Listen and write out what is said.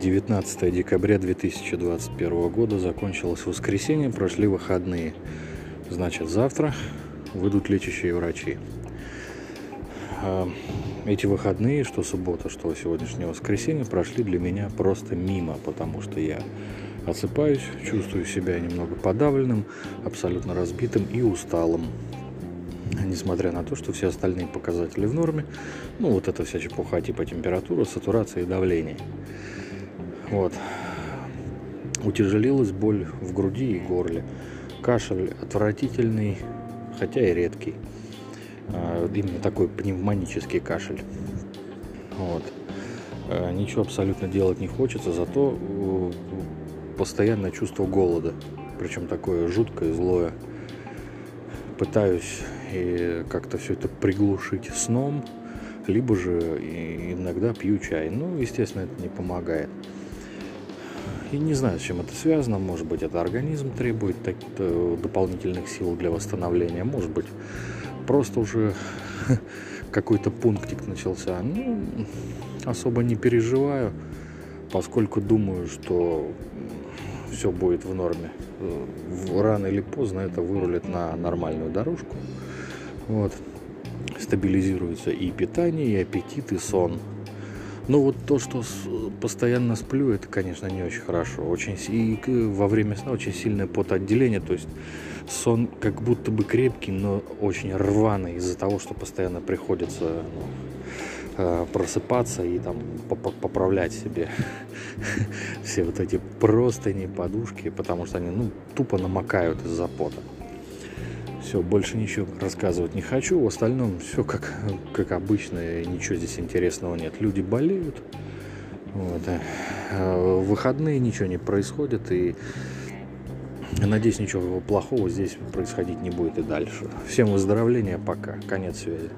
19 декабря 2021 года закончилось воскресенье, прошли выходные. Значит, завтра выйдут лечащие врачи. А, эти выходные, что суббота, что сегодняшнее воскресенье, прошли для меня просто мимо, потому что я осыпаюсь, чувствую себя немного подавленным, абсолютно разбитым и усталым. Несмотря на то, что все остальные показатели в норме, ну вот эта вся чепуха типа температура, сатурация и давление. Вот. Утяжелилась боль в груди и горле. Кашель отвратительный, хотя и редкий. А, именно такой пневмонический кашель. Вот. А, ничего абсолютно делать не хочется, зато э, постоянное чувство голода. Причем такое жуткое, злое. Пытаюсь как-то все это приглушить сном, либо же иногда пью чай. Ну, естественно, это не помогает. И не знаю, с чем это связано. Может быть, это организм требует дополнительных сил для восстановления. Может быть, просто уже какой-то пунктик начался. Ну, особо не переживаю, поскольку думаю, что все будет в норме. Рано или поздно это вырулит на нормальную дорожку. Вот. Стабилизируется и питание, и аппетит, и сон. Ну вот то, что постоянно сплю, это, конечно, не очень хорошо. Очень, и во время сна очень сильное потоотделение, то есть сон как будто бы крепкий, но очень рваный из-за того, что постоянно приходится ну, э, просыпаться и там поправлять себе все вот эти простыни, подушки, потому что они ну, тупо намокают из-за пота. Все, больше ничего рассказывать не хочу. В остальном все как, как обычно, ничего здесь интересного нет. Люди болеют. Вот. А в выходные ничего не происходит. И надеюсь, ничего плохого здесь происходить не будет и дальше. Всем выздоровления, пока. Конец связи.